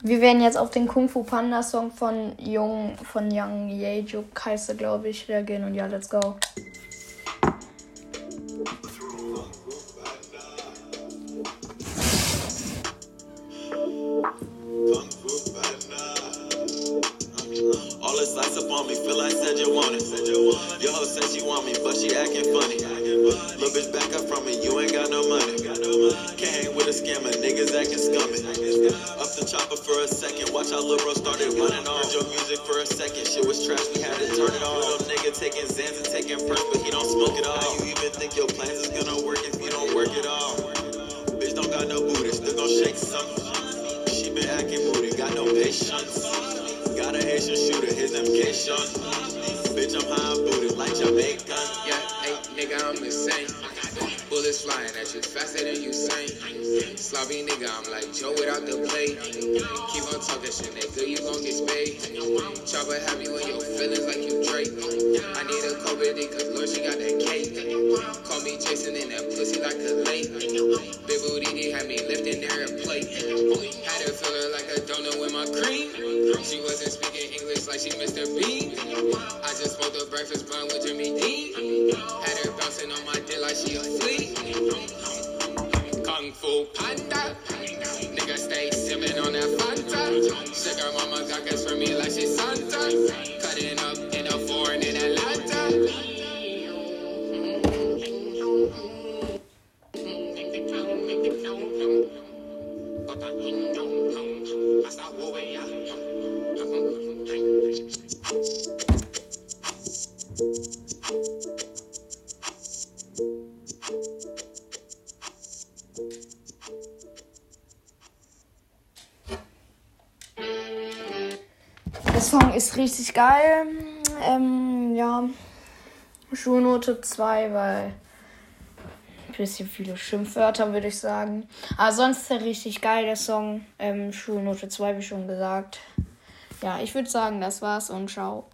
Wir werden jetzt auf den Kung Fu Panda Song von Jung, von Young Yejuk heißt er, glaube ich, reagieren. Und ja, let's go. Little bitch back up from me, you ain't got no money. Can't hang with a scammer, niggas acting scummy. For a second, watch how Lil Bro started running off. Your music for a second, shit was trash, we had to turn it off. Little nigga taking Xans and taking perks, but he don't smoke it all. How you even think your plans is gonna work if you don't work it all? Bitch don't got no booty, still gon' shake something. She been acting moody, got no patience. Got a Haitian shooter, his MK shot. Bitch, I'm high booted like Jamaican. Yeah, hey, nigga, I'm insane. Bullets flying at you faster than you sing. Sloppy nigga, I'm like Joe without the plate. Keep on talking shit, nigga, you gon' get spayed. Chopper have you in your feelings like you Drake. I need a COVID cause Lord, she got that cake. Call me Jason in that pussy like a lake. Big booty, had me lifting there a plate. Had her feeling like a donut with my cream. She wasn't speaking English like she Mr. Bean. I just smoked a breakfast bun with Jimmy Dean. Fu Panda. Nigga stay sipping on that Fanta. Sugar mama got gas for me like she Santa. Cutting up in a foreign in Atlanta. Der Song ist richtig geil. Ähm, ja. Schulnote 2, weil ein bisschen viele Schimpfwörter, würde ich sagen. Aber sonst ist er richtig geil, der Song. Ähm, Schulnote 2, wie schon gesagt. Ja, ich würde sagen, das war's und ciao.